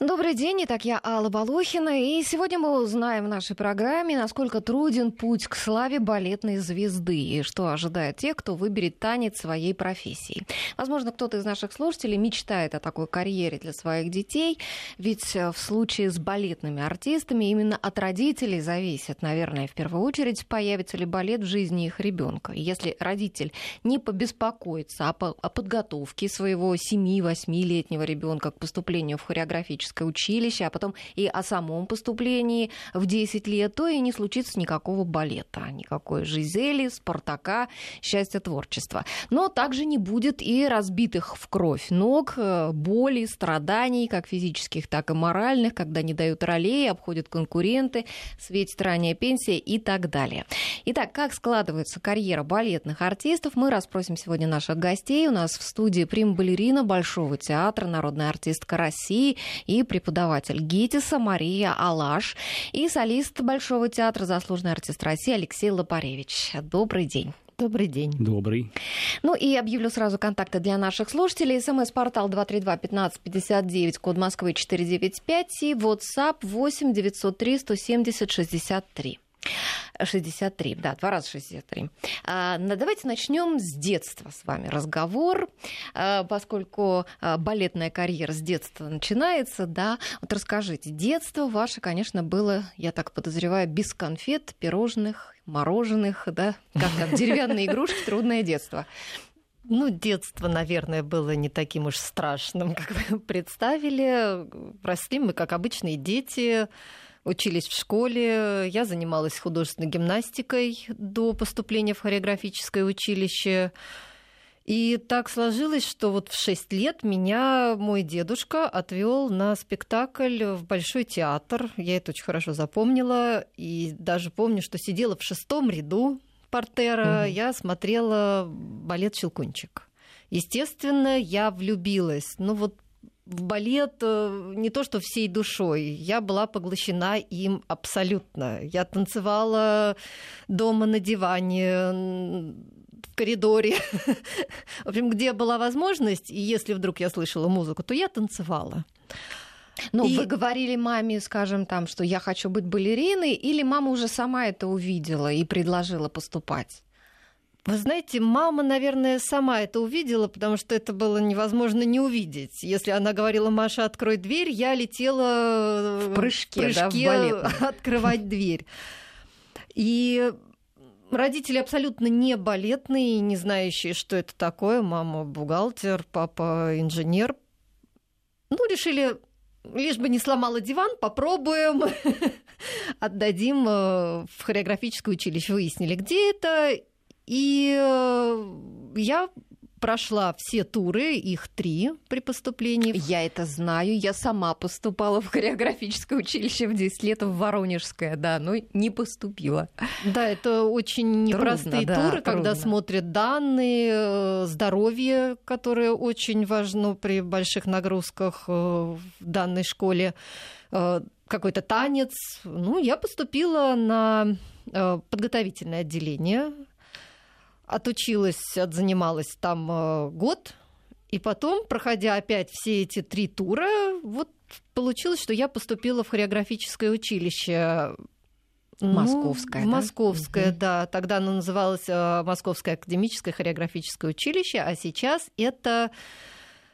Добрый день, итак, я Алла Балохина, и сегодня мы узнаем в нашей программе, насколько труден путь к славе балетной звезды, и что ожидает тех, кто выберет танец своей профессии. Возможно, кто-то из наших слушателей мечтает о такой карьере для своих детей, ведь э, в случае с балетными артистами именно от родителей зависит, наверное, в первую очередь, появится ли балет в жизни их ребенка. Если родитель не побеспокоится о подготовке своего 7-8-летнего ребенка к поступлению в хореографическую хореографическое училище, а потом и о самом поступлении в 10 лет, то и не случится никакого балета, никакой Жизели, Спартака, счастья творчества. Но также не будет и разбитых в кровь ног, э, боли, страданий, как физических, так и моральных, когда не дают ролей, обходят конкуренты, светит ранняя пенсия и так далее. Итак, как складывается карьера балетных артистов, мы расспросим сегодня наших гостей. У нас в студии прим-балерина Большого театра, народная артистка России и преподаватель ГИТИСа Мария Алаш и солист Большого театра, заслуженный артист России Алексей Лопаревич. Добрый день. Добрый день. Добрый. Ну и объявлю сразу контакты для наших слушателей. СМС-портал 232-1559, код Москвы 495 и WhatsApp 8 903 170 63. 63, да, два раза 63. А, давайте начнем с детства с вами разговор, а, поскольку а, балетная карьера с детства начинается, да. Вот расскажите, детство ваше, конечно, было, я так подозреваю, без конфет, пирожных, мороженых, да, как там, деревянные игрушки, трудное детство. Ну, детство, наверное, было не таким уж страшным, как вы представили. Росли мы, как обычные дети, учились в школе. Я занималась художественной гимнастикой до поступления в хореографическое училище. И так сложилось, что вот в 6 лет меня мой дедушка отвел на спектакль в Большой театр. Я это очень хорошо запомнила. И даже помню, что сидела в шестом ряду портера. Угу. Я смотрела балет «Щелкунчик». Естественно, я влюбилась. Ну вот в балет э, не то что всей душой, я была поглощена им абсолютно. Я танцевала дома на диване, в коридоре. В общем, где была возможность, и если вдруг я слышала музыку, то я танцевала. Ну, и... вы говорили маме, скажем, там, что я хочу быть балериной, или мама уже сама это увидела и предложила поступать? Вы знаете, мама, наверное, сама это увидела, потому что это было невозможно не увидеть. Если она говорила, Маша, открой дверь, я летела в прыжке, в прыжке да, открывать дверь. И родители абсолютно не балетные, не знающие, что это такое. Мама бухгалтер, папа инженер. Ну, решили, лишь бы не сломала диван, попробуем, отдадим э, в хореографическое училище. Выяснили, где это, и э, я прошла все туры, их три при поступлении. Я это знаю, я сама поступала в хореографическое училище в 10 лет в Воронежское, да, но не поступила. Да, это очень непростые трудно, туры, да, когда смотрят данные, э, здоровье, которое очень важно при больших нагрузках э, в данной школе, какой-то танец. Ну, я поступила на подготовительное отделение отучилась, отзанималась там э, год, и потом, проходя опять все эти три тура, вот получилось, что я поступила в хореографическое училище. Московское. Ну, да? Московское, угу. да. Тогда оно называлось э, Московское академическое хореографическое училище, а сейчас это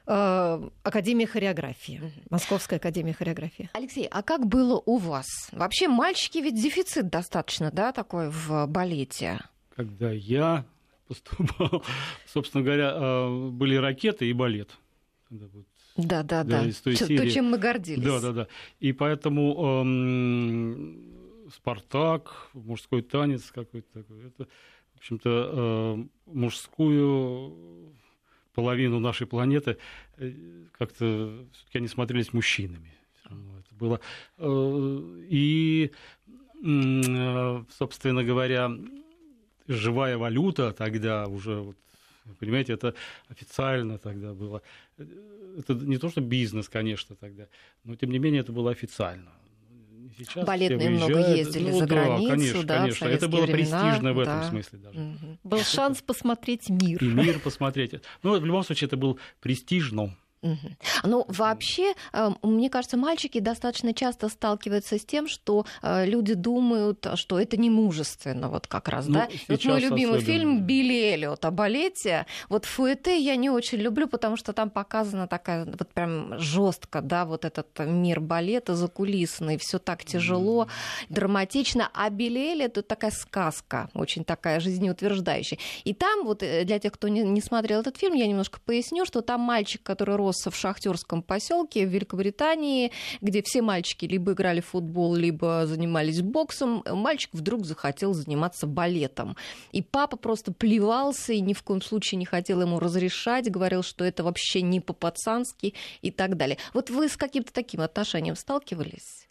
э, Академия хореографии, Московская академия хореографии. Алексей, а как было у вас? Вообще мальчики ведь дефицит достаточно, да, такой в балете? Когда я поступал. Собственно говоря, а, были ракеты и балет. Да, да, да. да. То, то, чем мы гордились. Да, да, да. И поэтому эм, Спартак, мужской танец какой-то такой. Это, в общем-то, э, мужскую половину нашей планеты э, как-то все-таки они смотрелись мужчинами. Это было. Э, и, э, собственно говоря, живая валюта тогда уже, вот, понимаете, это официально тогда было. Это не то, что бизнес, конечно, тогда, но тем не менее это было официально. Сейчас Балетные много ездили ну, за да, границу, конечно, да, конечно. Это было времена, престижно в этом смысле даже. Угу. Был шанс посмотреть мир. И мир посмотреть. Ну, в любом случае, это был престижно. Угу. Ну, вообще, э, мне кажется, мальчики достаточно часто сталкиваются с тем, что э, люди думают, что это не мужественно, вот как раз, ну, да? Вот мой любимый особенно. фильм Билли Эллиот о балете. Вот Фуэте я не очень люблю, потому что там показана такая вот прям жестко, да, вот этот мир балета закулисный, все так тяжело, mm. драматично. А Билли Эллиот это такая сказка, очень такая жизнеутверждающая. И там вот э, для тех, кто не, не смотрел этот фильм, я немножко поясню, что там мальчик, который рос в шахтерском поселке в Великобритании, где все мальчики либо играли в футбол, либо занимались боксом. Мальчик вдруг захотел заниматься балетом. И папа просто плевался и ни в коем случае не хотел ему разрешать, говорил, что это вообще не по-пацански и так далее. Вот вы с каким-то таким отношением сталкивались?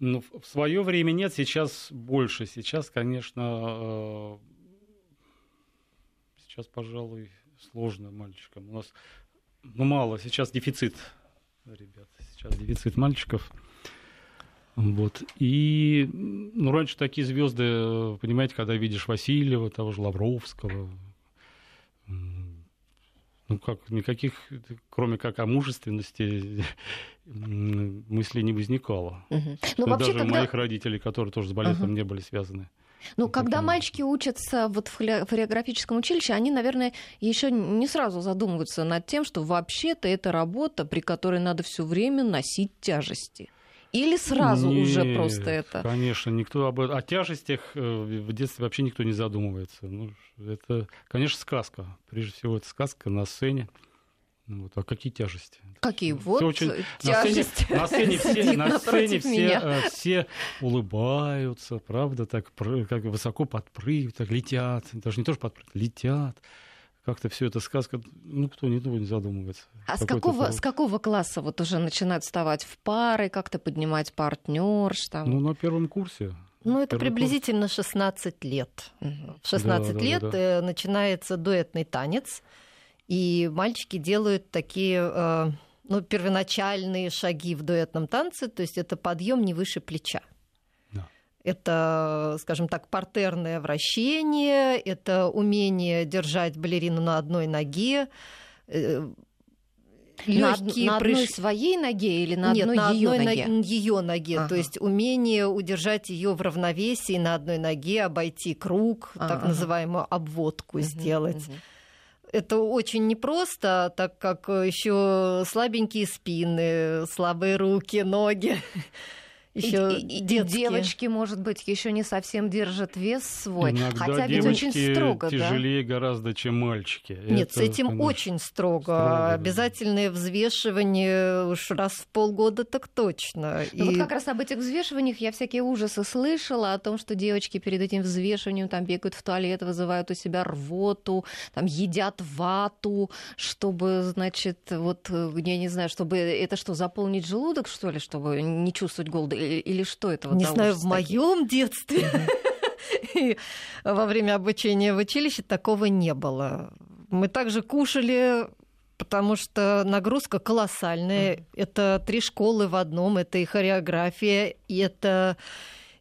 Ну, в свое время нет, сейчас больше. Сейчас, конечно, э, сейчас, пожалуй, сложно мальчикам. У нас ну, мало. Сейчас дефицит, ребят. Сейчас дефицит мальчиков. Вот. И ну, раньше такие звезды, понимаете, когда видишь Васильева, того же Лавровского, ну как, никаких, кроме как о мужественности, мыслей не возникало. Угу. Ну, вообще, даже когда... моих родителей, которые тоже с балетом угу. не были связаны. Ну, когда мальчики учатся вот в хореографическом училище, они, наверное, еще не сразу задумываются над тем, что вообще-то это работа, при которой надо все время носить тяжести. Или сразу Нет, уже просто это? Конечно, никто об о тяжестях э, в детстве вообще никто не задумывается. Ну, это, конечно, сказка. Прежде всего, это сказка на сцене. Вот. А какие тяжести? Какие? Вот очень... тяжести. На сцене, на сцене все, на сцене все, э, все улыбаются, правда, так как высоко подпрыгивают, так летят. Даже не тоже подпрыгивают, летят. Как-то все это сказка, ну, кто не, не задумывается. А с какого, с какого класса вот уже начинают вставать в пары, как-то поднимать партнерш? Там? Ну, на первом курсе. Ну, это приблизительно курс. 16 лет. В 16 да, лет да, да. Э, начинается дуэтный танец. И мальчики делают такие э, ну, первоначальные шаги в дуэтном танце, то есть это подъем не выше плеча. Это, скажем так, партерное вращение, это умение держать балерину на одной ноге, э, легкие на, на одной своей ноге или на Нет, одной на ее одной ноге? На ее ноге. Ага. То есть умение удержать ее в равновесии на одной ноге, обойти круг, ага. так называемую обводку угу, сделать. Угу это очень непросто, так как еще слабенькие спины, слабые руки, ноги еще и, девочки, может быть, еще не совсем держат вес свой. Иногда Хотя ведь очень строго, тяжелее да? гораздо, чем мальчики. Нет, Это, с этим конечно, очень строго. строго Обязательное да. взвешивание уж раз в полгода так точно. Ну, и... Вот как раз об этих взвешиваниях я всякие ужасы слышала, о том, что девочки перед этим взвешиванием там бегают в туалет, вызывают у себя рвоту, там едят вату, чтобы, значит, вот, я не знаю, чтобы это что, заполнить желудок, что ли, чтобы не чувствовать голода? Или что это? Вот Не знаю, в моем детстве во время обучения в училище такого не было. Мы также кушали потому что нагрузка колоссальная. Это три школы в одном, это и хореография, и это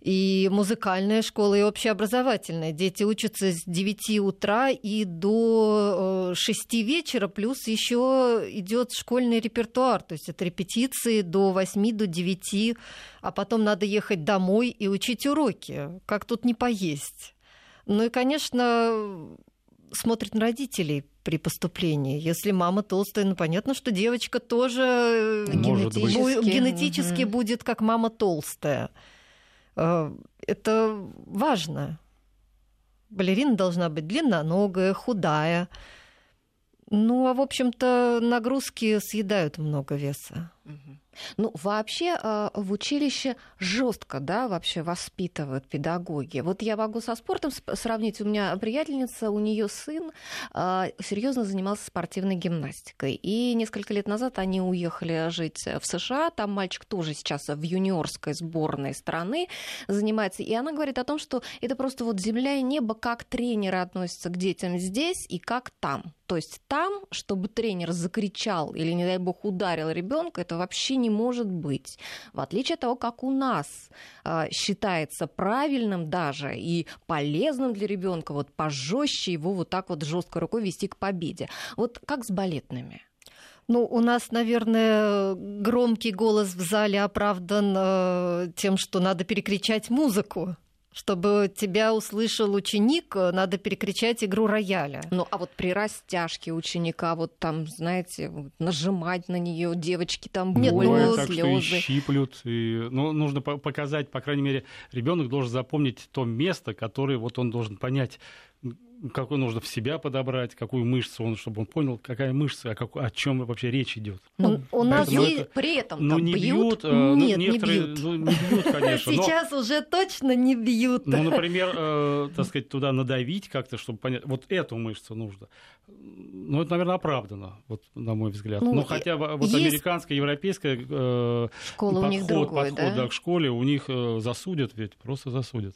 и музыкальная школа, и общеобразовательная. Дети учатся с 9 утра и до 6 э, вечера, плюс еще идет школьный репертуар, то есть это репетиции до 8, до 9, а потом надо ехать домой и учить уроки. Как тут не поесть? Ну и, конечно, смотрят на родителей при поступлении. Если мама толстая, ну понятно, что девочка тоже Может генетически, быть. генетически угу. будет как мама толстая. Э, это важно. Балерина должна быть длинноногая, худая. Ну, а в общем-то, нагрузки съедают много веса. Угу. Ну, вообще а, в училище жестко, да, вообще воспитывают педагоги. Вот я могу со спортом сравнить. У меня приятельница, у нее сын а, серьезно занимался спортивной гимнастикой. И несколько лет назад они уехали жить в США. Там мальчик тоже сейчас в юниорской сборной страны занимается. И она говорит о том, что это просто вот земля и небо, как тренеры относятся к детям здесь и как там. То есть там, чтобы тренер закричал или, не дай бог, ударил ребенка, это вообще не может быть. В отличие от того, как у нас э, считается правильным даже и полезным для ребенка вот пожестче его вот так вот жесткой рукой вести к победе. Вот как с балетными? Ну, у нас, наверное, громкий голос в зале оправдан э, тем, что надо перекричать музыку. Чтобы тебя услышал ученик, надо перекричать игру рояля. Ну, а вот при растяжке ученика, вот там, знаете, нажимать на нее девочки там Нет, больно, ну, так, слезы. Что и щиплют. И, ну, нужно показать, по крайней мере, ребенок должен запомнить то место, которое вот он должен понять, какую нужно в себя подобрать, какую мышцу он, чтобы он понял, какая мышца, о, как, о чем вообще речь идет. Ну, у нас есть это, при этом ну, там не бьют? бьют, ну, Нет, не бьют. Ну, не бьют, конечно. Сейчас но, уже точно не бьют. Ну, например, э, так сказать, туда надавить как-то, чтобы понять, вот эту мышцу нужно. Ну, это, наверное, оправдано, вот, на мой взгляд. Ну, Но хотя бы вот есть... американская, европейская э, Школа подход, у них другой, подход да? да, к школе, у них э, засудят ведь, просто засудят.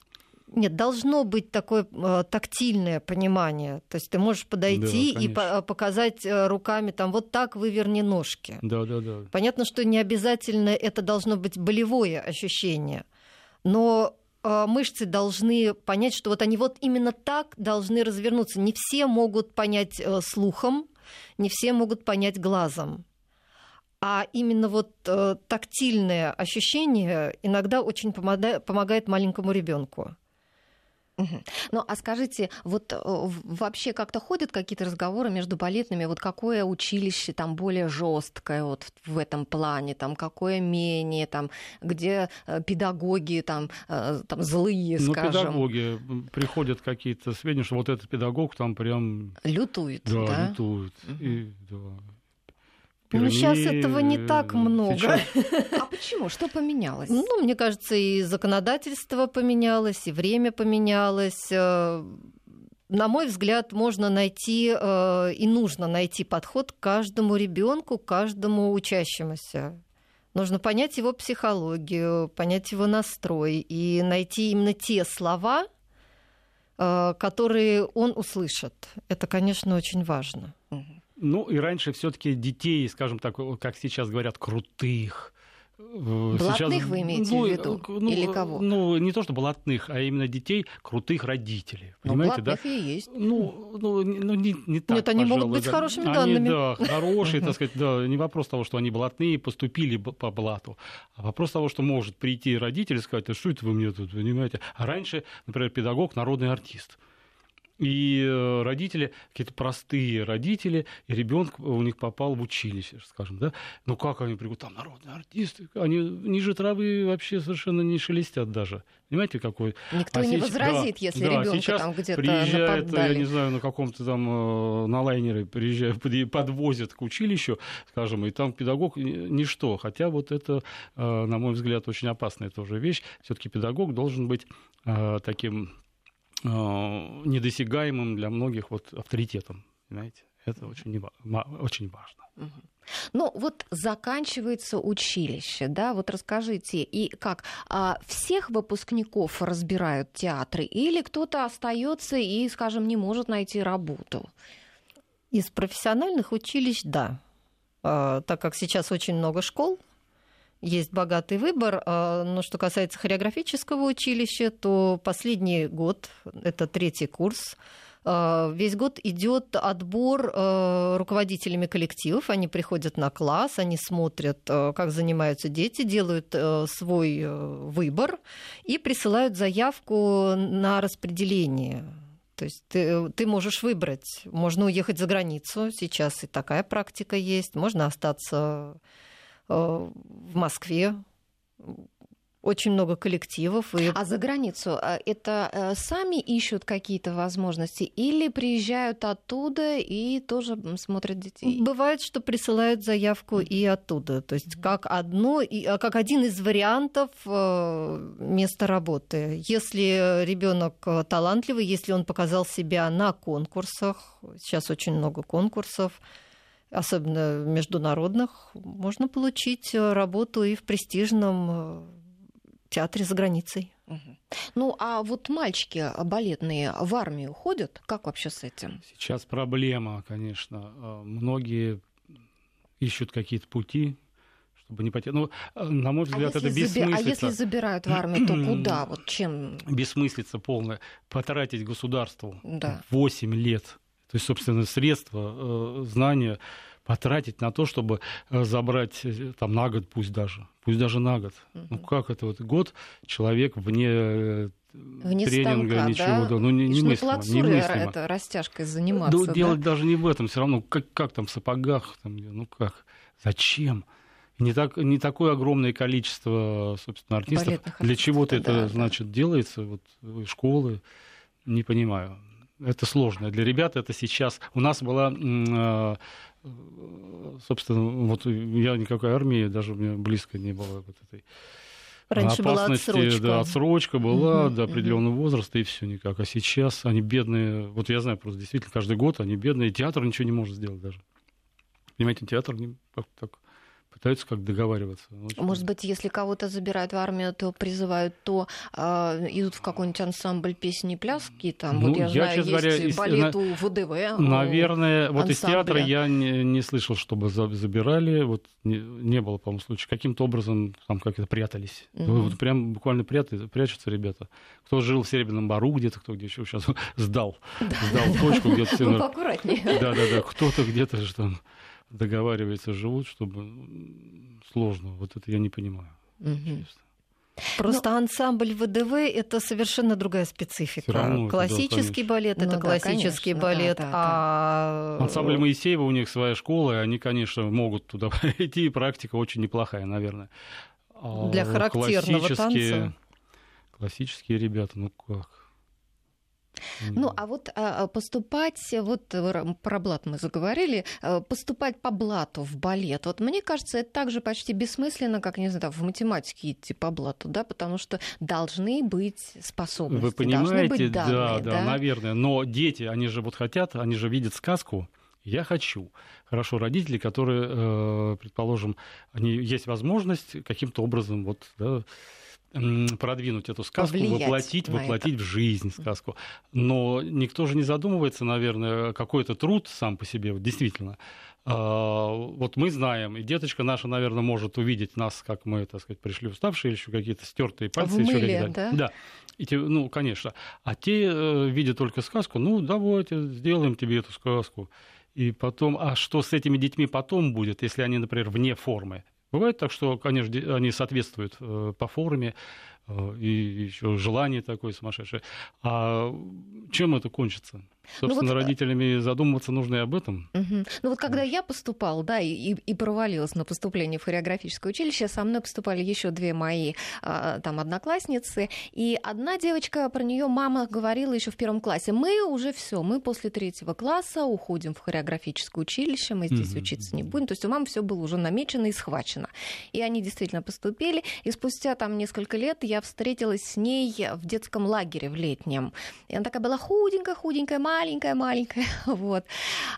Нет, должно быть такое э, тактильное понимание. То есть ты можешь подойти Да, и по- показать э, руками там вот так выверни ножки. Да, да, да. Понятно, что не обязательно это должно быть болевое ощущение, но э, мышцы должны понять, что вот они вот именно так должны развернуться. Не все могут понять э, слухом, не все могут понять глазом. А именно вот э, тактильное ощущение иногда очень помогает, помогает маленькому ребенку. Угу. Ну, а скажите, вот э, вообще как-то ходят какие-то разговоры между балетными, вот какое училище там более жесткое вот в этом плане, там какое менее, там где э, педагоги там, э, там злые, ну, скажем. педагоги приходят какие-то сведения, что вот этот педагог там прям лютует, да, да? лютует. Угу. И, да. Ну, сейчас этого не так много. Сейчас... А почему? Что поменялось? Ну, мне кажется, и законодательство поменялось, и время поменялось. На мой взгляд, можно найти и нужно найти подход к каждому ребенку, к каждому учащемуся. Нужно понять его психологию, понять его настрой и найти именно те слова, которые он услышит. Это, конечно, очень важно. Ну и раньше все-таки детей, скажем так, как сейчас говорят, крутых. Блатных сейчас, вы имеете ну, в виду? Ну, Или кого? Ну, не то, что блатных, а именно детей крутых родителей. Понимаете, ну, блатных да? и есть. Ну, ну, ну не, не так, Нет, они пожалуй, могут быть да. хорошими они, данными. Да, хорошие, так сказать, да, не вопрос того, что они блатные, поступили по блату, а вопрос того, что может прийти родитель и сказать, что это вы мне тут, понимаете? А раньше, например, педагог, народный артист. И родители, какие-то простые родители, и ребенок у них попал в училище, скажем, да. Ну как они придут, там народные артисты, они ниже травы вообще совершенно не шелестят даже. Понимаете, какой? Никто а не сейчас, возразит, да, если да, ребенка там где-то приезжает, нападали. я не знаю, на каком-то там на лайнере приезжают, подвозят к училищу, скажем, и там педагог ничто. Хотя вот это, на мой взгляд, очень опасная тоже вещь. Все-таки педагог должен быть таким недосягаемым для многих вот авторитетом. Понимаете? Это очень, очень важно. Ну, вот заканчивается училище, да, вот расскажите, и как, а всех выпускников разбирают театры, или кто-то остается и, скажем, не может найти работу? Из профессиональных училищ, да. А, так как сейчас очень много школ, есть богатый выбор. Но что касается хореографического училища, то последний год, это третий курс, весь год идет отбор руководителями коллективов. Они приходят на класс, они смотрят, как занимаются дети, делают свой выбор и присылают заявку на распределение. То есть ты, ты можешь выбрать, можно уехать за границу, сейчас и такая практика есть, можно остаться в Москве. Очень много коллективов. И... А за границу это сами ищут какие-то возможности или приезжают оттуда и тоже смотрят детей? Бывает, что присылают заявку и оттуда. То есть как, одно, как один из вариантов места работы. Если ребенок талантливый, если он показал себя на конкурсах, сейчас очень много конкурсов, особенно международных, можно получить работу и в престижном театре за границей. Ну, а вот мальчики балетные в армию ходят? Как вообще с этим? Сейчас проблема, конечно. Многие ищут какие-то пути, чтобы не потерять. Ну, на мой взгляд, а это заби... бессмыслица. А если забирают в армию, то куда? Вот чем? Бессмыслица полная. Потратить государству да. 8 лет. То есть, собственно, средства, знания потратить на то, чтобы э, забрать э, там на год, пусть даже, пусть даже на год. Угу. Ну как это вот год человек вне э, Вне тренинга, станка, ничего, да? да, ну не, немыслимо. это растяжкой заниматься. Да, да? Делать даже не в этом, все равно как, как там в сапогах, там, ну как, зачем? Не, так, не такое огромное количество, собственно, артистов. артистов Для чего-то да, это, да. значит, делается, вот школы, не понимаю. Это сложно. Для ребят это сейчас... У нас была а, собственно, вот я никакой армии, даже у меня близко не было вот этой Раньше опасности, была отсрочка. Да, отсрочка была угу, до определенного угу. возраста, и все никак. А сейчас они бедные, вот я знаю просто действительно каждый год они бедные, театр ничего не может сделать даже. Понимаете, театр не, так, пытаются как договариваться. Очень... Может быть, если кого-то забирают в армию, то призывают, то э, идут в какой-нибудь ансамбль песни и пляски. Там, ну, вот я, я знаю, есть говоря, из... балет у ВДВ. Наверное, у вот из театра я не, не слышал, чтобы забирали. Вот не, не было, по-моему, случая. Каким-то образом там как-то прятались. Mm-hmm. Вот прям буквально прятаются, прячутся ребята. Кто жил в Серебряном Бару где-то, кто где еще сейчас сдал. Сдал точку где-то. Ну, поаккуратнее. Да-да-да, кто-то где-то же там договариваются, живут, чтобы сложно. Вот это я не понимаю. Угу. Просто Но... ансамбль ВДВ это совершенно другая специфика. Равно, классический да, балет это ну, классический да, конечно, балет, да, да, а ансамбль Моисеева у них своя школа, и они, конечно, могут туда пойти, и практика очень неплохая, наверное. А Для характерного танца. Классические ребята, ну как? Ну, а вот а, а, поступать, вот э, про блат мы заговорили, э, поступать по блату в балет, вот мне кажется, это также почти бессмысленно, как, не знаю, в математике идти по блату, да, потому что должны быть способности, Вы понимаете, быть данные, да, да, да, наверное, но дети, они же вот хотят, они же видят сказку, я хочу. Хорошо, родители, которые, э, предположим, они есть возможность каким-то образом вот, да, продвинуть эту сказку, Повлиять воплотить, воплотить это. в жизнь сказку. Но никто же не задумывается, наверное, какой это труд сам по себе, вот, действительно. А, вот мы знаем, и деточка наша, наверное, может увидеть нас, как мы, так сказать, пришли уставшие, или еще какие-то стертые пальцы. В мыле, еще да? Да. И те, ну, конечно. А те, э, видят только сказку, ну, давайте, сделаем тебе эту сказку. И потом, а что с этими детьми потом будет, если они, например, вне формы? Бывает так, что, конечно, они соответствуют э, по форме, и еще желание такое сумасшедшее. А чем это кончится? Собственно, ну вот... Э, родителями задумываться нужно и об этом. Угу. Ну вот когда я поступал, да, и, и провалилась на поступление в хореографическое училище, со мной поступали еще две мои а, там одноклассницы, и одна девочка, про нее мама говорила еще в первом классе, мы уже все, мы после третьего класса уходим в хореографическое училище, мы здесь угу. учиться не будем. То есть у мамы все было уже намечено и схвачено. И они действительно поступили, и спустя там несколько лет я встретилась с ней в детском лагере в летнем. И она такая была худенькая-худенькая, маленькая-маленькая, вот.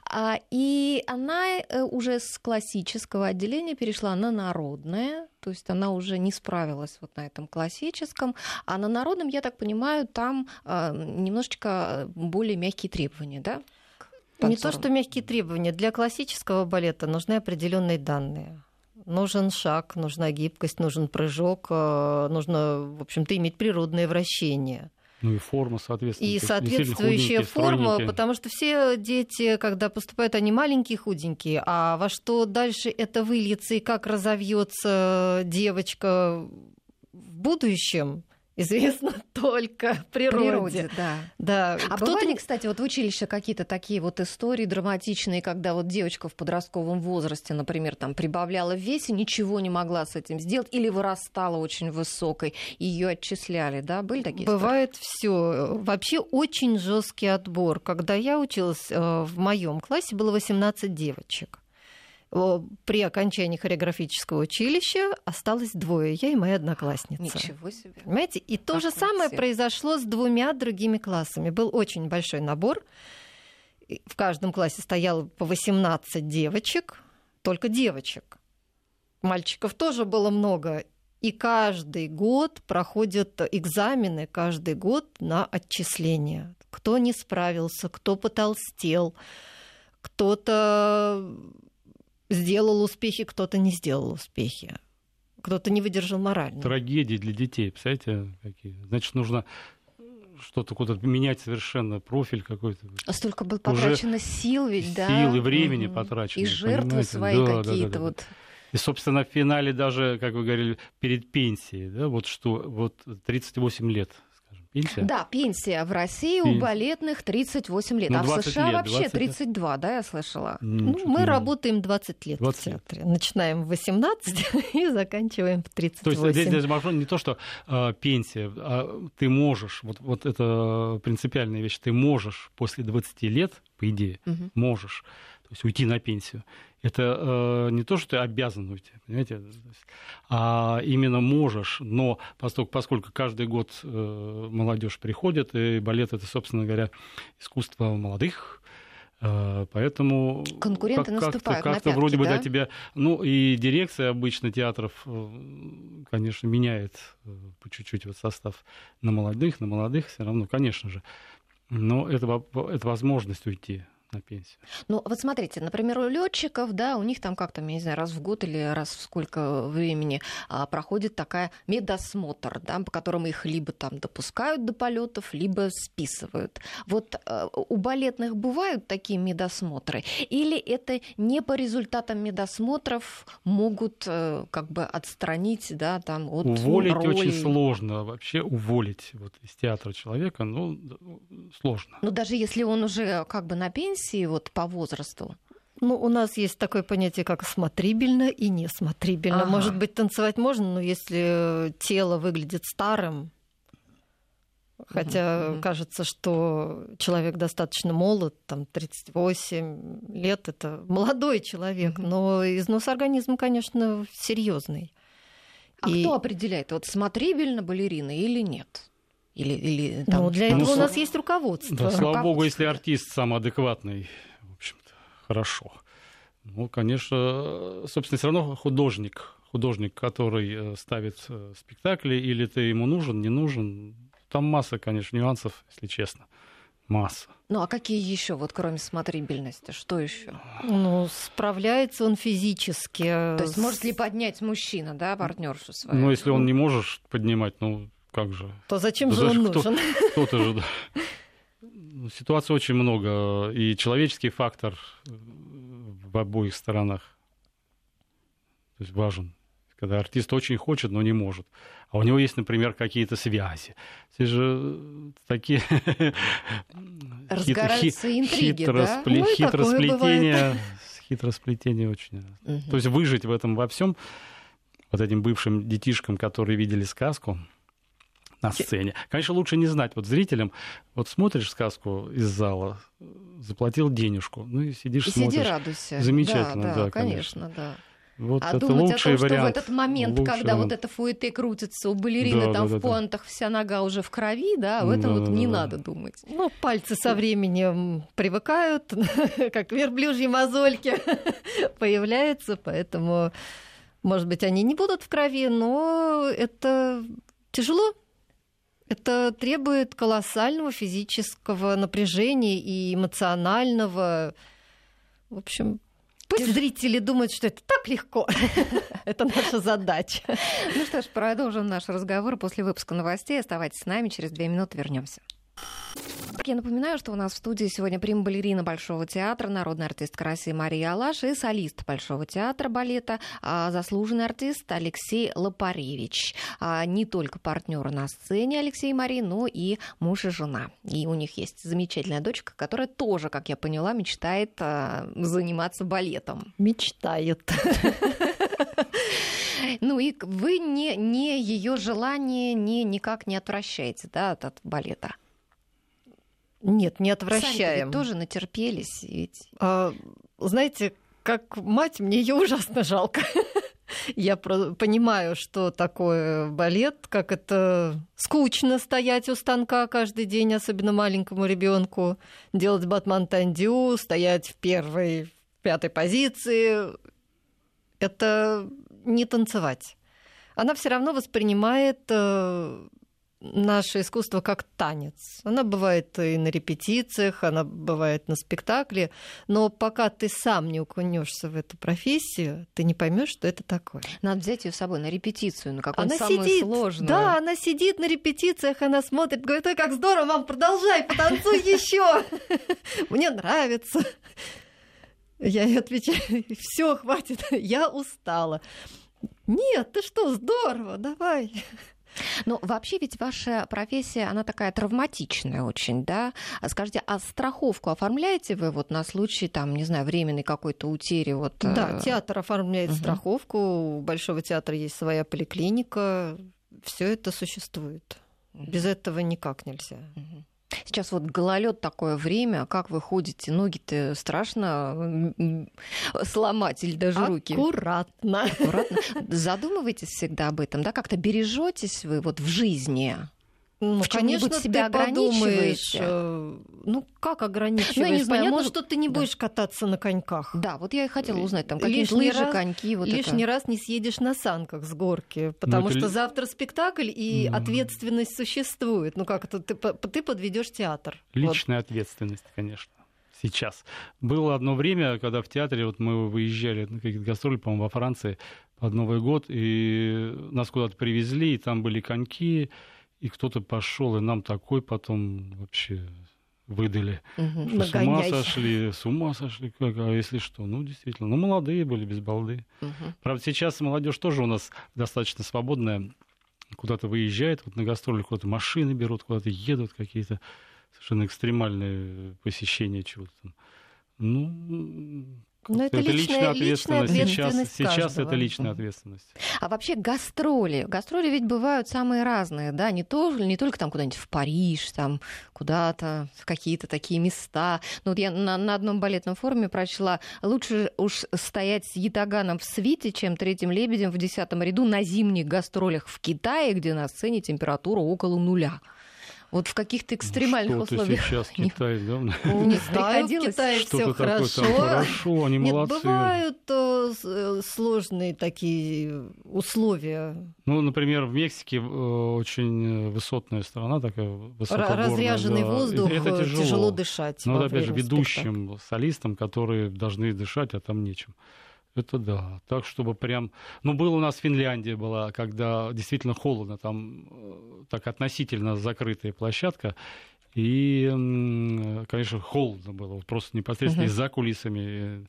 А, и она э, уже с классического отделения перешла на народное, то есть она уже не справилась вот на этом классическом, а на народном, я так понимаю, там а, немножечко более мягкие требования, да? Не то, что мягкие требования. Для классического балета нужны определенные данные. Нужен шаг, нужна гибкость, нужен прыжок, э, нужно, в общем-то, иметь природное вращение. Ну и форма, соответственно. И соответствующая форма, потому что все дети, когда поступают, они маленькие, худенькие, а во что дальше это выльется и как разовьется девочка в будущем, известно только природе. природе да. да. А бывали, кстати, вот в училище какие-то такие вот истории драматичные, когда вот девочка в подростковом возрасте, например, там прибавляла в весе, ничего не могла с этим сделать, или вырастала очень высокой, ее отчисляли, да? Были такие Бывает все. Вообще очень жесткий отбор. Когда я училась э, в моем классе, было 18 девочек при окончании хореографического училища осталось двое, я и моя одноклассница. Ничего себе. Понимаете? И то же самое произошло с двумя другими классами. Был очень большой набор. В каждом классе стояло по 18 девочек, только девочек. Мальчиков тоже было много. И каждый год проходят экзамены, каждый год на отчисление. Кто не справился, кто потолстел, кто-то сделал успехи, кто-то не сделал успехи. Кто-то не выдержал морально. Трагедии для детей, представляете, какие? Значит, нужно что-то куда-то менять совершенно профиль какой-то. А столько было потрачено Уже сил ведь, да? Сил и времени угу. потрачено. И жертвы свои да, какие-то да, да, да. вот. И, собственно, в финале даже, как вы говорили, перед пенсией, да, вот что, вот 38 лет Пенсия? Да, пенсия в России Пенсия. у балетных 38 лет. Ну, а в США лет, вообще 32, лет. да, я слышала? Ну, мы работаем 20 лет 20 в театре. Лет. Начинаем в 18 и заканчиваем в 38. То есть здесь даже не то, что э, пенсия, а ты можешь, вот, вот это принципиальная вещь, ты можешь после 20 лет, по идее, угу. можешь, то есть уйти на пенсию. Это э, не то, что ты обязан уйти, понимаете, а именно можешь, но поскольку, поскольку каждый год э, молодежь приходит, и балет это, собственно говоря, искусство молодых, э, Поэтому конкуренты как, наступают как-то, как-то пятки, вроде бы да? для тебя, ну и дирекция обычно театров, э, конечно, меняет э, по чуть-чуть вот состав на молодых, на молодых все равно, конечно же, но это, это возможность уйти на пенсию. Ну, вот смотрите, например, у летчиков, да, у них там как-то, я не знаю, раз в год или раз в сколько времени а, проходит такая медосмотр, да, по которому их либо там допускают до полетов, либо списывают. Вот а, у балетных бывают такие медосмотры? Или это не по результатам медосмотров могут а, как бы отстранить, да, там от Уволить роли? очень сложно. Вообще уволить вот из театра человека, ну, сложно. Ну, даже если он уже как бы на пенсии, пенсии вот по возрасту? Ну, у нас есть такое понятие, как смотрибельно и несмотрибельно. Ага. Может быть, танцевать можно, но если тело выглядит старым, Хотя mm-hmm. кажется, что человек достаточно молод, там 38 лет, это молодой человек, mm-hmm. но износ организма, конечно, серьезный. А и... кто определяет, вот смотрибельно балерина или нет? Или, или там... Ну, для этого ну, у нас есть руководство. Да, слава богу, если артист самоадекватный, в общем-то, хорошо. Ну, конечно, собственно, все равно художник, художник, который э, ставит э, спектакли, или ты ему нужен, не нужен, там масса, конечно, нюансов, если честно. Масса. Ну а какие еще, вот кроме смотрибельности, что еще? Ну, справляется он физически. То есть может ли поднять мужчина, да, партнершу свою? Ну, если он не может поднимать, ну, как же? То зачем да же он нужен? Кто-то же, да. Ситуаций очень много, и человеческий фактор в обоих сторонах то есть важен. Когда артист очень хочет, но не может. А у него есть, например, какие-то связи. Все же такие Разгораются интриги, да? Ну, хитросплетения, хитросплетения очень. То есть выжить в этом во всем вот этим бывшим детишкам, которые видели сказку, на сцене. Конечно, лучше не знать. Вот зрителям, вот смотришь сказку из зала, заплатил денежку, ну и сидишь, и смотришь. сиди радуйся. Замечательно, да, да, да конечно, конечно, да. Вот а это думать лучший о том, вариант. что в этот момент, лучший когда вариант. вот это фуэте крутится, у балерины да, там да, в да, пуантах да. вся нога уже в крови, да, в этом да, вот да, не да. надо думать. Ну, пальцы со временем привыкают, как верблюжьи мозольки появляются, поэтому, может быть, они не будут в крови, но это тяжело это требует колоссального физического напряжения и эмоционального. В общем, Пусть зрители думают, что это так легко. это наша задача. Ну что ж, продолжим наш разговор после выпуска новостей. Оставайтесь с нами, через две минуты вернемся. Я напоминаю, что у нас в студии сегодня прим-балерина Большого театра, народная артистка России Мария Алаш и солист Большого театра балета, а, заслуженный артист Алексей Лопаревич. А, не только партнеры на сцене Алексей и Мария, но и муж и жена. И у них есть замечательная дочка, которая тоже, как я поняла, мечтает а, заниматься балетом. Мечтает. Ну и вы не, не ее желание не, никак не отвращаете да, от, от балета. Нет, не отвращаем. Сами тоже натерпелись. Ведь... А, знаете, как мать, мне ее ужасно жалко. Я понимаю, что такое балет, как это скучно стоять у станка каждый день, особенно маленькому ребенку, делать батман-тандю, стоять в первой, в пятой позиции. Это не танцевать. Она все равно воспринимает э, наше искусство как танец. Она бывает и на репетициях, она бывает на спектакле, но пока ты сам не укунешься в эту профессию, ты не поймешь, что это такое. Надо взять ее с собой на репетицию, на какую-нибудь самую сидит, сложную. Да, она сидит на репетициях, она смотрит, говорит, ой, как здорово, мам, продолжай, потанцуй еще. Мне нравится. Я ей отвечаю, все, хватит, я устала. Нет, ты что, здорово, давай. Но вообще ведь ваша профессия, она такая травматичная очень, да? А скажите, а страховку оформляете вы вот на случай, там, не знаю, временной какой-то утери? Вот, да, э, театр оформляет угу. страховку, у Большого театра есть своя поликлиника, все это существует. Без этого никак нельзя. Угу. Сейчас вот гололед такое время, как вы ходите? Ноги-то страшно сломать или даже руки? Аккуратно. Аккуратно. Задумываетесь всегда об этом, да? Как-то бережетесь вы вот в жизни? Ну, конечно, себя ограничиваете. Э, ну, как ограничиваешь? Ну, не знаю, Понятно, может... что ты не будешь да. кататься на коньках. Да, вот я и хотела узнать, там какие-то лыжи, раз, коньки. Вот лишний это. раз не съедешь на санках с горки, потому ну, что это... завтра спектакль, и mm. ответственность существует. Ну как это, ты, ты подведешь театр. Lичная вот. ответственность, конечно сейчас. Было одно время, когда в театре, вот мы выезжали на какие-то гастроли, по-моему, во Франции под Новый год, и нас куда-то привезли, и там были коньки, и кто-то пошел, и нам такой потом вообще выдали. Угу. Что с ума сошли, с ума сошли, как, а если что, ну действительно, ну молодые были, без балды. Угу. Правда, сейчас молодежь тоже у нас достаточно свободная, куда-то выезжает, вот на гастроли куда-то машины берут, куда-то едут какие-то совершенно экстремальные посещения чего-то там. Ну, но это, это личная, личная ответственность. сейчас, сейчас это личная ответственность. А вообще гастроли. Гастроли ведь бывают самые разные, да, не, то, не только там куда-нибудь в Париж, там куда-то, в какие-то такие места. Ну, вот я на, на одном балетном форуме прочла, лучше уж стоять с ятаганом в свите, чем третьим лебедем в десятом ряду на зимних гастролях в Китае, где на сцене температура около нуля. Вот в каких-то экстремальных что условиях. сейчас Китай, да? Не знаю, в Китае все хорошо. хорошо, они Нет, молодцы. бывают э, э, сложные такие условия. Ну, например, в Мексике э, очень высотная страна такая, высокогорная. Разряженный да. воздух, это тяжело. тяжело дышать. Ну, опять же, ведущим спектакля. солистам, которые должны дышать, а там нечем. Это да. Так, чтобы прям... Ну, было у нас Финляндия была, когда действительно холодно, там э, так относительно закрытая площадка, и, конечно, холодно было, просто непосредственно угу. за кулисами.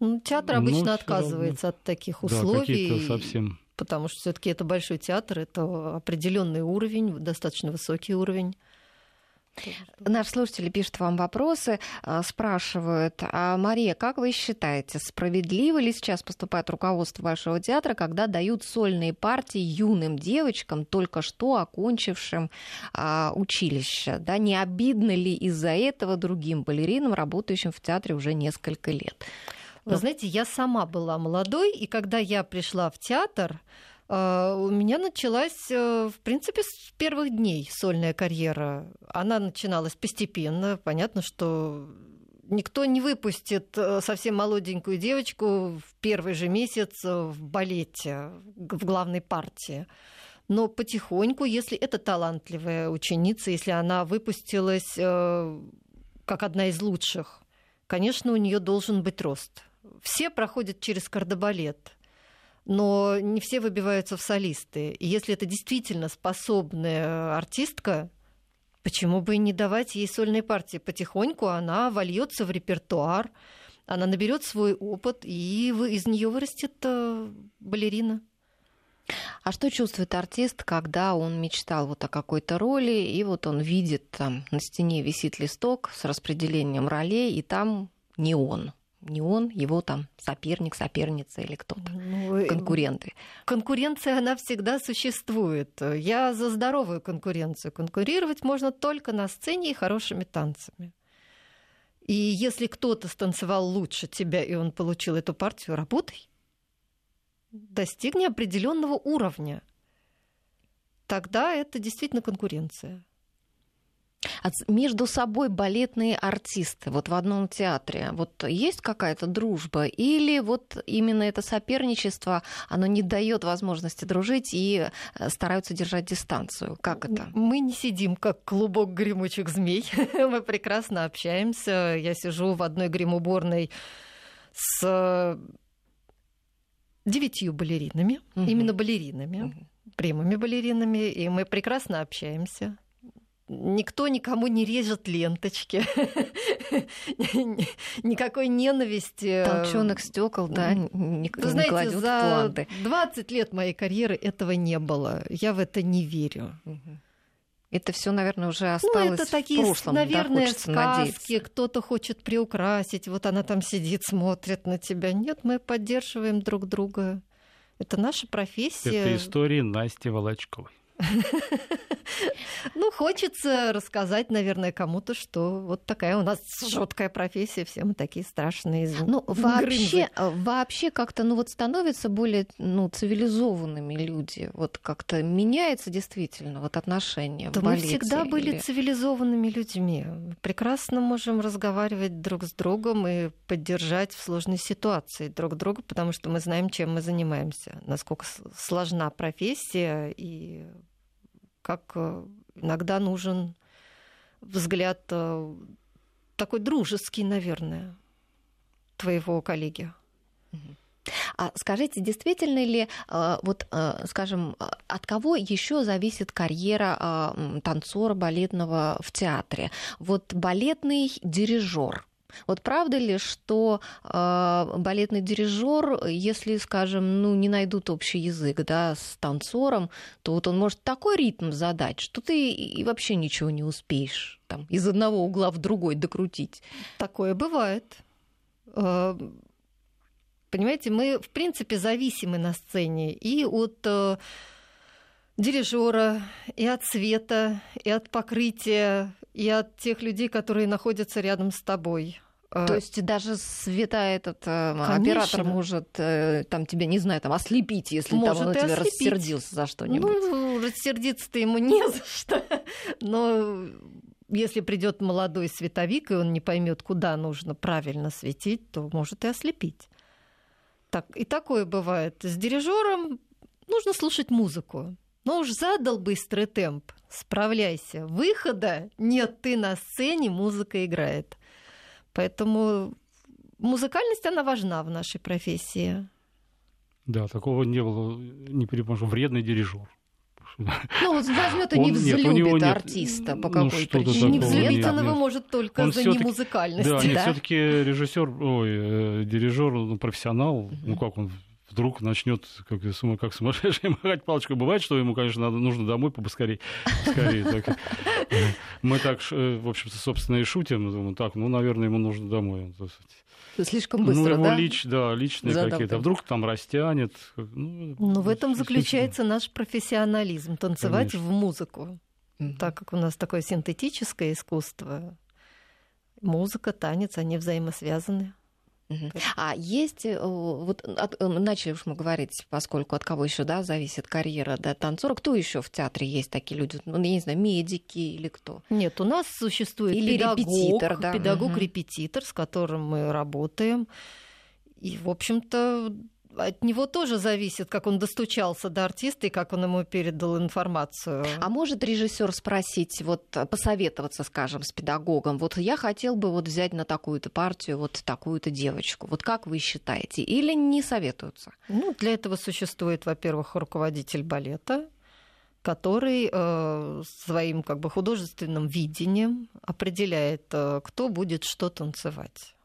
Ну, театр обычно ну, отказывается равно. от таких условий. Да, совсем. Потому что все-таки это большой театр, это определенный уровень, достаточно высокий уровень. Наши слушатели пишут вам вопросы, а, спрашивают, а Мария, как вы считаете, справедливо ли сейчас поступает руководство Большого театра, когда дают сольные партии юным девочкам, только что окончившим а, училище? Да, не обидно ли из-за этого другим балеринам, работающим в театре уже несколько лет? Вы ну, знаете, я сама была молодой, и когда я пришла в театр, у меня началась, э, в принципе, с первых дней сольная карьера. Она начиналась постепенно. Понятно, что никто не выпустит э, совсем молоденькую девочку в первый же месяц в балете, в главной партии. Но потихоньку, если это талантливая ученица, если она выпустилась э, как одна из лучших, конечно, у нее должен быть рост. Все проходят через кардебалет но не все выбиваются в солисты. И если это действительно способная артистка, почему бы и не давать ей сольные партии? Потихоньку она вольется в репертуар, она наберет свой опыт, и из нее вырастет э, балерина. А что чувствует артист, когда он мечтал вот о какой-то роли, и вот он видит, там на стене висит листок с распределением ролей, и там не он? Не он, его там соперник, соперница или кто-то, ну, конкуренты. Конкуренция, она всегда существует. Я за здоровую конкуренцию. Конкурировать можно только на сцене и хорошими танцами. И если кто-то станцевал лучше тебя, и он получил эту партию, работай. Достигни определенного уровня. Тогда это действительно конкуренция. А между собой балетные артисты вот в одном театре, вот есть какая-то дружба или вот именно это соперничество, оно не дает возможности дружить и э, стараются держать дистанцию? Как это? Мы не сидим как клубок гремучих змей, мы прекрасно общаемся. Я сижу в одной гримуборной с девятью балеринами, угу. именно балеринами, угу. прямыми балеринами, и мы прекрасно общаемся никто никому не режет ленточки, никакой ненависти. Толченых стекол, да, никто Вы знаете, не за 20 лет моей карьеры этого не было. Я в это не верю. Это все, наверное, уже осталось ну, это такие, в прошлом, наверное, да, сказки. Кто-то хочет приукрасить, вот она там сидит, смотрит на тебя. Нет, мы поддерживаем друг друга. Это наша профессия. Это история Насти Волочковой. Ну, хочется рассказать, наверное, кому-то, что вот такая у нас жуткая профессия, все мы такие страшные. Ну, вообще, вообще как-то, ну, вот становятся более, ну, цивилизованными люди. Вот как-то меняется действительно вот отношение да в мы всегда или... были цивилизованными людьми. Прекрасно можем разговаривать друг с другом и поддержать в сложной ситуации друг друга, потому что мы знаем, чем мы занимаемся, насколько сложна профессия и как э, иногда нужен взгляд э, такой дружеский, наверное, твоего коллеги. А скажите, действительно ли, э, вот, скажем, от кого еще зависит карьера танцора балетного в театре? Вот балетный дирижер, вот правда ли, что э, балетный дирижер, если, скажем, ну, не найдут общий язык да, с танцором, то вот он может такой ритм задать, что ты и вообще ничего не успеешь там, из одного угла в другой докрутить. Такое бывает. Э, понимаете, мы, в принципе, зависимы на сцене и от э, дирижера, и от света, и от покрытия, и от тех людей, которые находятся рядом с тобой. То э, есть даже света этот э, оператор может э, там тебя, не знаю, там ослепить, если может там он тебя рассердился за что-нибудь. Ну, рассердиться-то ему не за что. Но если придет молодой световик, и он не поймет, куда нужно правильно светить, то может и ослепить. Так, и такое бывает. С дирижером нужно слушать музыку. Но уж задал быстрый темп, справляйся. Выхода нет, ты на сцене, музыка играет. Поэтому музыкальность, она важна в нашей профессии. Да, такого не было, не перепомню, вредный дирижер. Ну, вот возьмет и не взлюбит нет, артиста по ну, какой причине. Не взлюбить он его может только он за немузыкальность. Да, да? нет, все-таки режиссер, ой, э, дирижер, ну, профессионал, угу. ну как он вдруг начнет как, как сумасшедший махать палочкой. Бывает, что ему, конечно, надо, нужно домой побыстрее. Скорее, так. Мы так, э, в общем-то, собственно, и шутим. Думаю, так, ну, наверное, ему нужно домой. Слишком быстро, ну, его да? Лич, да, личные какие-то. Вдруг там растянет. Ну, ну в этом заключается наш профессионализм. Танцевать Конечно. в музыку. Mm-hmm. Так как у нас такое синтетическое искусство, музыка, танец, они взаимосвязаны. А есть, э, вот от, начали уж мы говорить, поскольку от кого еще да, зависит карьера да, танцора, кто еще в театре есть такие люди? Ну, я не знаю, медики или кто? Нет, у нас существует или педагог, репетитор, да? педагог-репетитор, с которым мы работаем. И, в общем-то, от него тоже зависит, как он достучался до артиста и как он ему передал информацию. А может режиссер спросить, вот посоветоваться, скажем, с педагогом, вот я хотел бы вот взять на такую-то партию вот такую-то девочку. Вот как вы считаете? Или не советуются? Ну, для этого существует, во-первых, руководитель балета, который э, своим как бы художественным видением определяет, э, кто будет что танцевать.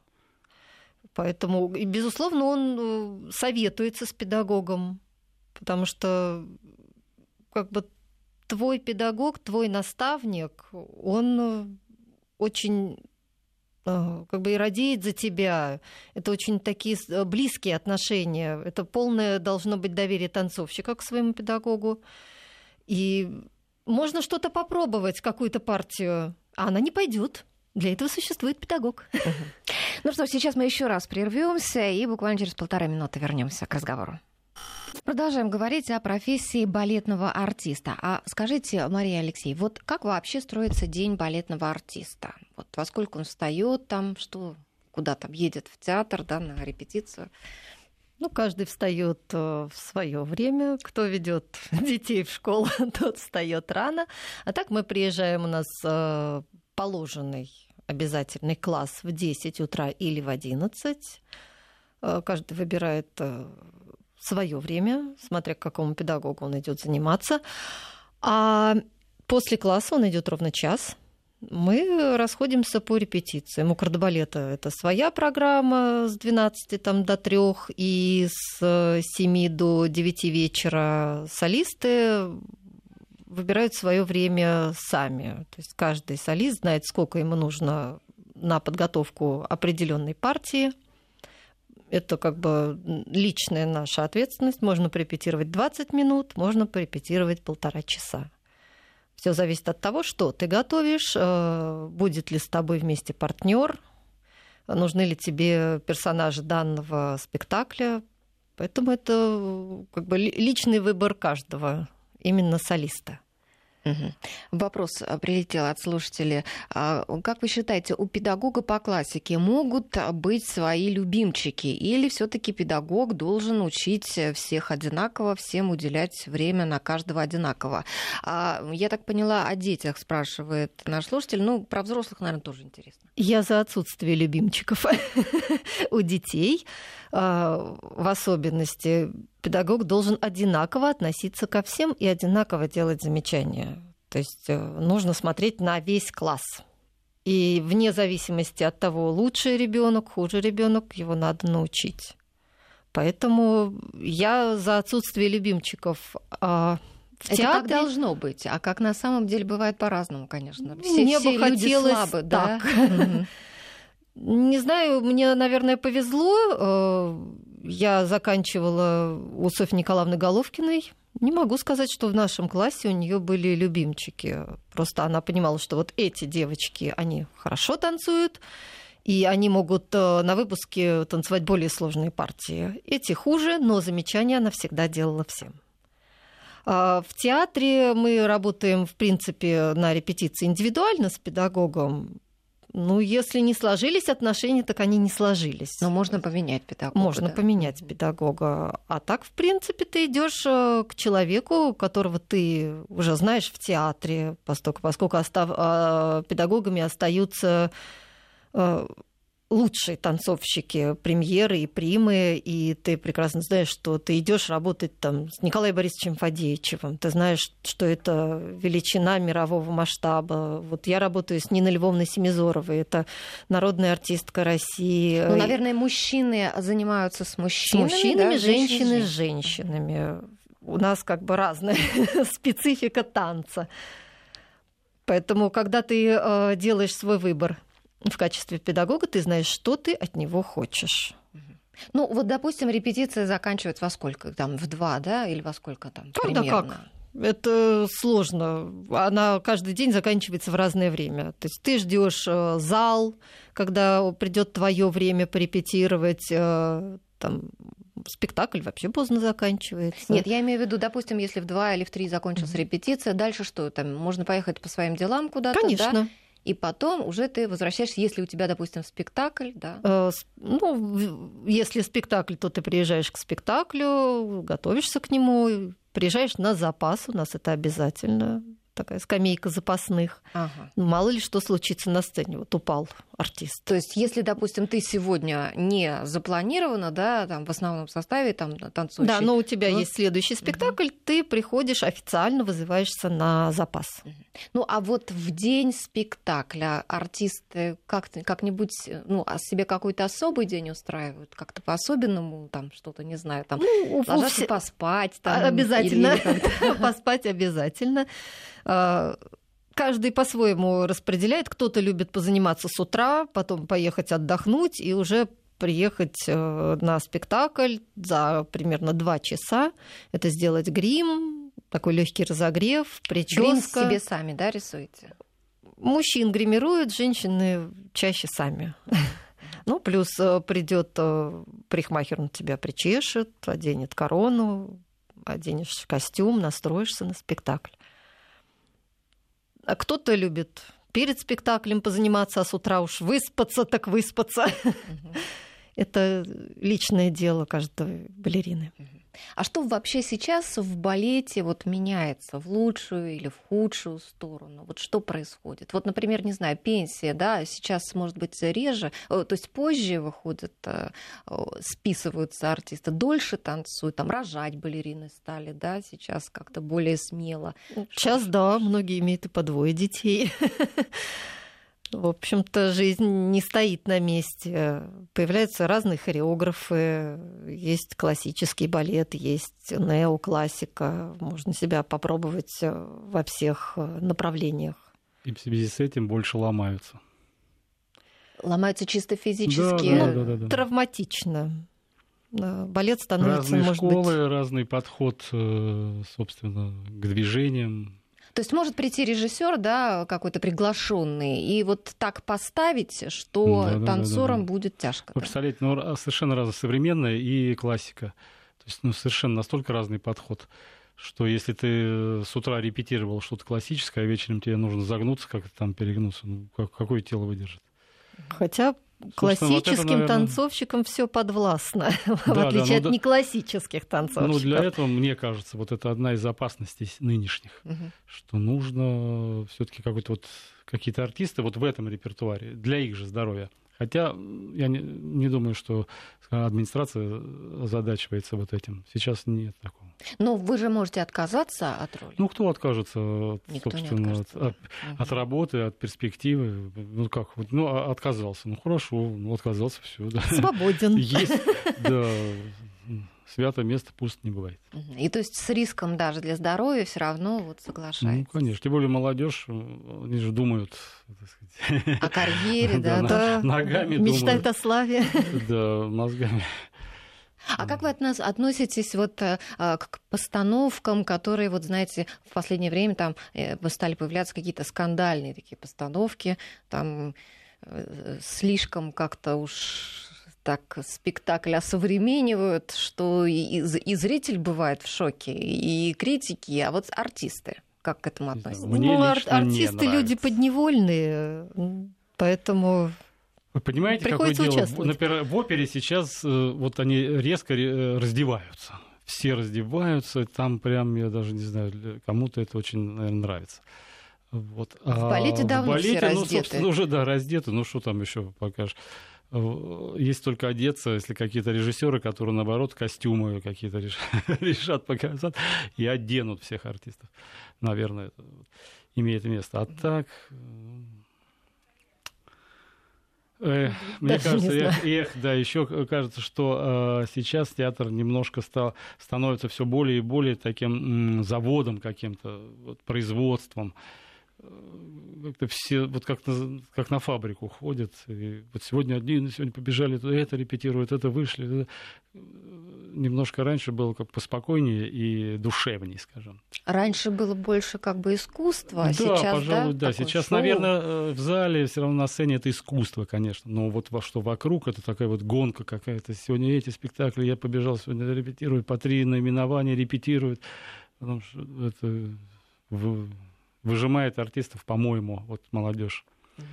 Поэтому, и, безусловно, он э, советуется с педагогом, потому что как бы твой педагог, твой наставник, он э, очень э, как бы и радеет за тебя. Это очень такие близкие отношения. Это полное должно быть доверие танцовщика к своему педагогу. И можно что-то попробовать, какую-то партию, а она не пойдет. Для этого существует педагог. Ну что, сейчас мы еще раз прервемся и буквально через полтора минуты вернемся к разговору. Продолжаем говорить о профессии балетного артиста. А скажите, Мария Алексей, вот как вообще строится день балетного артиста? Вот во сколько он встает там, что, куда там едет в театр, да, на репетицию? Ну, каждый встает э, в свое время. Кто ведет детей в школу, тот встает рано. А так мы приезжаем у нас э, положенный обязательный класс в 10 утра или в 11. Э, каждый выбирает свое время, смотря к какому педагогу он идет заниматься. А после класса он идет ровно час. Мы расходимся по репетициям. У кардебалета это своя программа с 12 там, до 3 и с 7 до 9 вечера солисты выбирают свое время сами. То есть каждый солист знает, сколько ему нужно на подготовку определенной партии – это как бы личная наша ответственность. Можно порепетировать 20 минут, можно порепетировать полтора часа. Все зависит от того, что ты готовишь, э, будет ли с тобой вместе партнер, нужны ли тебе персонажи данного спектакля. Поэтому это как бы личный выбор каждого, именно солиста. Угу. Вопрос а, прилетел от слушателей. А, как вы считаете, у педагога по классике могут быть свои любимчики? Или все таки педагог должен учить всех одинаково, всем уделять время на каждого одинаково? А, я так поняла, о детях спрашивает наш слушатель. Ну, про взрослых, наверное, тоже интересно. Я за отсутствие любимчиков у детей. В особенности педагог должен одинаково относиться ко всем и одинаково делать замечания. То есть э, нужно смотреть на весь класс. И вне зависимости от того, лучший ребенок, хуже ребенок, его надо научить. Поэтому я за отсутствие любимчиков. А в Это театре... как должно быть, а как на самом деле бывает по-разному, конечно. Все, Мне все бы люди хотелось слабы, так. Да? Не знаю, мне, наверное, повезло. Я заканчивала у Софьи Николаевны Головкиной. Не могу сказать, что в нашем классе у нее были любимчики. Просто она понимала, что вот эти девочки, они хорошо танцуют, и они могут э, на выпуске танцевать более сложные партии. Эти хуже, но замечания она всегда делала всем. А в театре мы работаем, в принципе, на репетиции индивидуально с педагогом. Ну, если не сложились отношения, так они не сложились. Но можно поменять педагога. Можно да? поменять педагога. А так, в принципе, ты идешь э, к человеку, которого ты уже знаешь в театре, поскольку, поскольку остав... А, педагогами остаются э, лучшие танцовщики, премьеры и примы, и ты прекрасно знаешь, что ты идешь работать там с Николаем Борисовичем Фадеевичем, ты знаешь, что это величина мирового масштаба. Вот я работаю с Ниной Львовной Семизоровой, это народная артистка России. Ну, наверное, мужчины занимаются с мужчинами. С мужчинами, да? женщины с женщинами. У нас как бы разная специфика танца. Поэтому, когда ты э, делаешь свой выбор в качестве педагога ты знаешь, что ты от него хочешь. Ну, вот, допустим, репетиция заканчивается во сколько? Там, в два, да? Или во сколько там? Когда примерно? как? Это сложно. Она каждый день заканчивается в разное время. То есть ты ждешь э, зал, когда придет твое время порепетировать, э, там, спектакль вообще поздно заканчивается. Нет, я имею в виду, допустим, если в два или в три закончилась mm-hmm. репетиция, дальше что? Там можно поехать по своим делам куда-то, Конечно. Да? И потом уже ты возвращаешься, если у тебя, допустим, спектакль, да? Э, ну, если спектакль, то ты приезжаешь к спектаклю, готовишься к нему, приезжаешь на запас, у нас это обязательно такая скамейка запасных. Ага. Ну, мало ли что случится на сцене. Вот упал артист. То есть, если, допустим, ты сегодня не запланирована, да, там в основном составе там танцующий. Да, но у тебя ну... есть следующий спектакль, угу. ты приходишь официально вызываешься на запас. Угу. Ну, а вот в день спектакля артисты как как-нибудь, ну, о себе какой-то особый день устраивают, как-то по-особенному, там что-то, не знаю, там ну, ложатся все... поспать. Там, обязательно. Поспать обязательно. Каждый по-своему распределяет. Кто-то любит позаниматься с утра, потом поехать отдохнуть и уже приехать э, на спектакль за примерно два часа. Это сделать грим, такой легкий разогрев, прическа. Грим себе сами, да, рисуете? Мужчин гримируют, женщины чаще сами. Ну, плюс э, придет э, парикмахер, на тебя причешет, оденет корону, оденешь костюм, настроишься на спектакль. А кто-то любит перед спектаклем позаниматься, а с утра уж выспаться, так выспаться. Это личное дело каждой балерины. А что вообще сейчас в балете вот меняется в лучшую или в худшую сторону? Вот что происходит? Вот, например, не знаю, пенсия, да, сейчас может быть реже, э, то есть позже выходят, э, списываются артисты, дольше танцуют, там рожать балерины стали, да, сейчас как-то более смело. Сейчас, да, многие имеют и по двое детей. В общем-то, жизнь не стоит на месте. Появляются разные хореографы. Есть классический балет, есть неоклассика. Можно себя попробовать э, во всех э, направлениях. И в связи с этим больше ломаются. Ломаются чисто физически? Да, да, да, да, да. Травматично. Балет становится, разные может школы, быть... разный подход, э, собственно, к движениям то есть может прийти режиссер, да, какой-то приглашенный, и вот так поставить, что да, да, танцорам да, да, да. будет тяжко. Вы представляете, ну, совершенно разная современная и классика. То есть ну, совершенно настолько разный подход что если ты с утра репетировал что-то классическое, а вечером тебе нужно загнуться, как-то там перегнуться, ну, как, какое тело выдержит? Хотя Классическим вот это, наверное... танцовщикам все подвластно, да, в отличие да, ну, от неклассических танцовщиков. Ну, для этого, мне кажется, вот это одна из опасностей нынешних, угу. что нужно все-таки какой-то вот какие-то артисты вот в этом репертуаре для их же здоровья Хотя я не, не думаю, что администрация озадачивается вот этим. Сейчас нет такого. Но вы же можете отказаться от роли. Ну, кто откажется, Никто собственно, от, от, от работы, от перспективы? Ну, как, ну, а, отказался. Ну, хорошо, ну, отказался, все. Да. Свободен. Есть, да святое место пусть не бывает. И то есть с риском даже для здоровья все равно вот соглашается. Ну, конечно. Тем более молодежь, они же думают о карьере, да, да, ногами мечтают о славе. Да, мозгами. А как вы от нас относитесь вот э, а, к постановкам, которые, вот знаете, в последнее время там э, стали появляться какие-то скандальные такие постановки, там э, слишком как-то уж так спектакль осовременивают, что и, и зритель бывает в шоке, и критики, а вот артисты как к этому относятся? Мне ну, ар- артисты люди подневольные, поэтому вы понимаете, какое дело? Например, в опере сейчас э, вот они резко э, раздеваются. Все раздеваются, там прям, я даже не знаю, кому-то это очень, наверное, нравится. Вот. В балете а давно в балете, все ну, собственно, уже, да, раздеты, ну, что там еще покажешь? Есть только одеться, если какие-то режиссеры, которые, наоборот, костюмы какие-то решат показать и оденут всех артистов. Наверное, это имеет место. А так... Э, мне кажется, эх, эх, да, еще кажется, что э, сейчас театр немножко стал, становится все более и более таким м, заводом каким-то, вот, производством. Э, как-то все вот как на, как на фабрику ходят. И вот сегодня одни, сегодня побежали, это репетируют, это вышли. Немножко раньше было как поспокойнее и душевнее, скажем. Раньше было больше как бы искусства, а да, сейчас, пожалуй, да, да. Сейчас, шоу. наверное, э, в зале все равно на сцене это искусство, конечно. Но вот во что вокруг, это такая вот гонка какая-то. Сегодня эти спектакли, я побежал, сегодня репетирую, по три наименования репетируют. Потому что это выжимает артистов, по-моему, вот молодежь. Угу.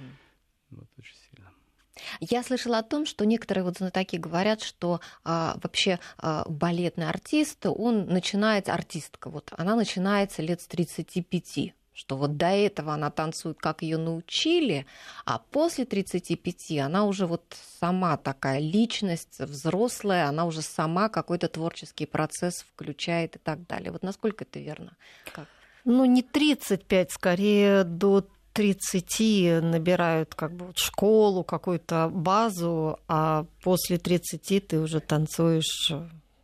Вот очень сильно. Я слышала о том, что некоторые вот знатоки говорят, что а, вообще а, балетный артист, он начинает, артистка, вот она начинается лет с 35 что вот до этого она танцует, как ее научили, а после 35 она уже вот сама такая личность взрослая, она уже сама какой-то творческий процесс включает и так далее. Вот насколько это верно? Как? Ну, не 35, скорее до 30 набирают как бы вот школу, какую-то базу, а после 30 ты уже танцуешь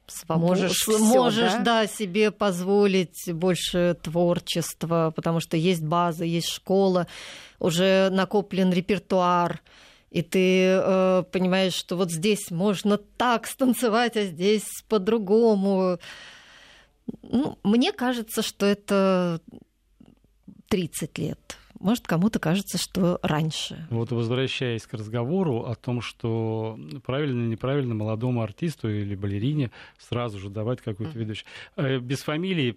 свобод... можешь, можешь да? да, себе позволить больше творчества, потому что есть база, есть школа, уже накоплен репертуар, и ты э, понимаешь, что вот здесь можно так станцевать, а здесь по-другому. Ну, мне кажется, что это 30 лет. Может, кому-то кажется, что раньше. Вот возвращаясь к разговору о том, что правильно или неправильно молодому артисту или балерине сразу же давать какую-то ведущую. Э, без фамилии,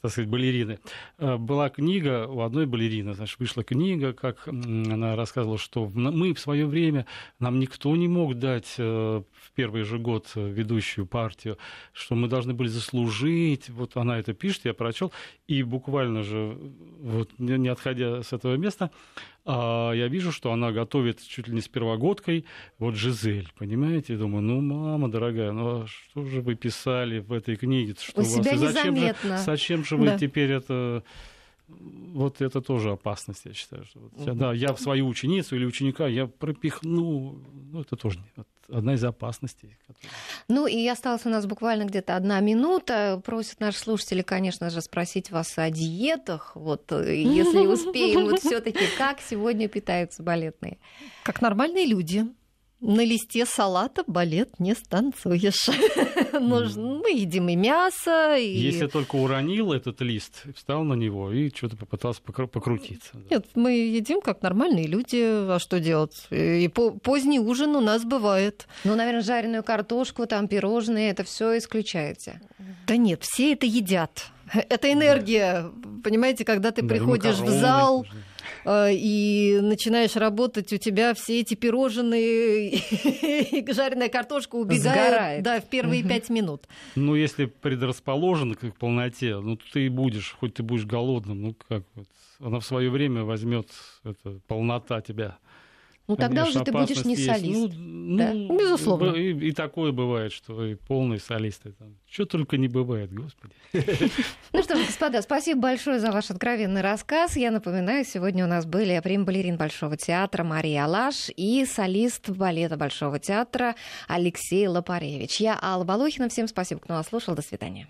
так сказать, балерины. Э, была книга у одной балерины, значит, вышла книга, как она рассказывала, что мы в свое время, нам никто не мог дать э, в первый же год ведущую партию, что мы должны были заслужить. Вот она это пишет, я прочел, и буквально же, вот, не отходя с этого места, а я вижу, что она готовит чуть ли не с первогодкой вот Жизель, понимаете? Я думаю, ну, мама дорогая, ну а что же вы писали в этой книге? Что у, у себя вас? Зачем же, зачем же вы да. теперь это вот это тоже опасность, я считаю. Что вот, угу. Да, я в свою ученицу или ученика я пропихну, ну, это тоже одна из опасностей. Которые... Ну, и осталось у нас буквально где-то одна минута. Просят наши слушатели, конечно же, спросить вас о диетах. Вот, э, если успеем, вот все таки как сегодня питаются балетные? Как нормальные люди на листе салата балет не станцуешь. Мы едим и мясо. И... Если только уронил этот лист, встал на него и что-то попытался покрутиться. Нет, мы едим как нормальные люди. А что делать? И поздний ужин у нас бывает. Ну, наверное, жареную картошку, там пирожные, это все исключаете. Да нет, все это едят. Это энергия, понимаете, когда ты приходишь в зал, Э, и начинаешь работать, у тебя все эти пирожные и жареная картошка убегают Сгорает. да, в первые пять минут. Ну, если предрасположен к полноте, ну, ты и будешь, хоть ты будешь голодным, ну, как вот, она в свое время возьмет это, полнота тебя. Ну тогда уже ты будешь не солист. Ну, да? ну, Безусловно. И, и такое бывает, что и полные солисты. Там. Что только не бывает, господи. Ну что ж, господа, спасибо большое за ваш откровенный рассказ. Я напоминаю, сегодня у нас были прим-балерин Большого театра Мария Алаш и солист балета Большого театра Алексей Лопаревич. Я Алла Волохина. Всем спасибо, кто нас слушал. До свидания.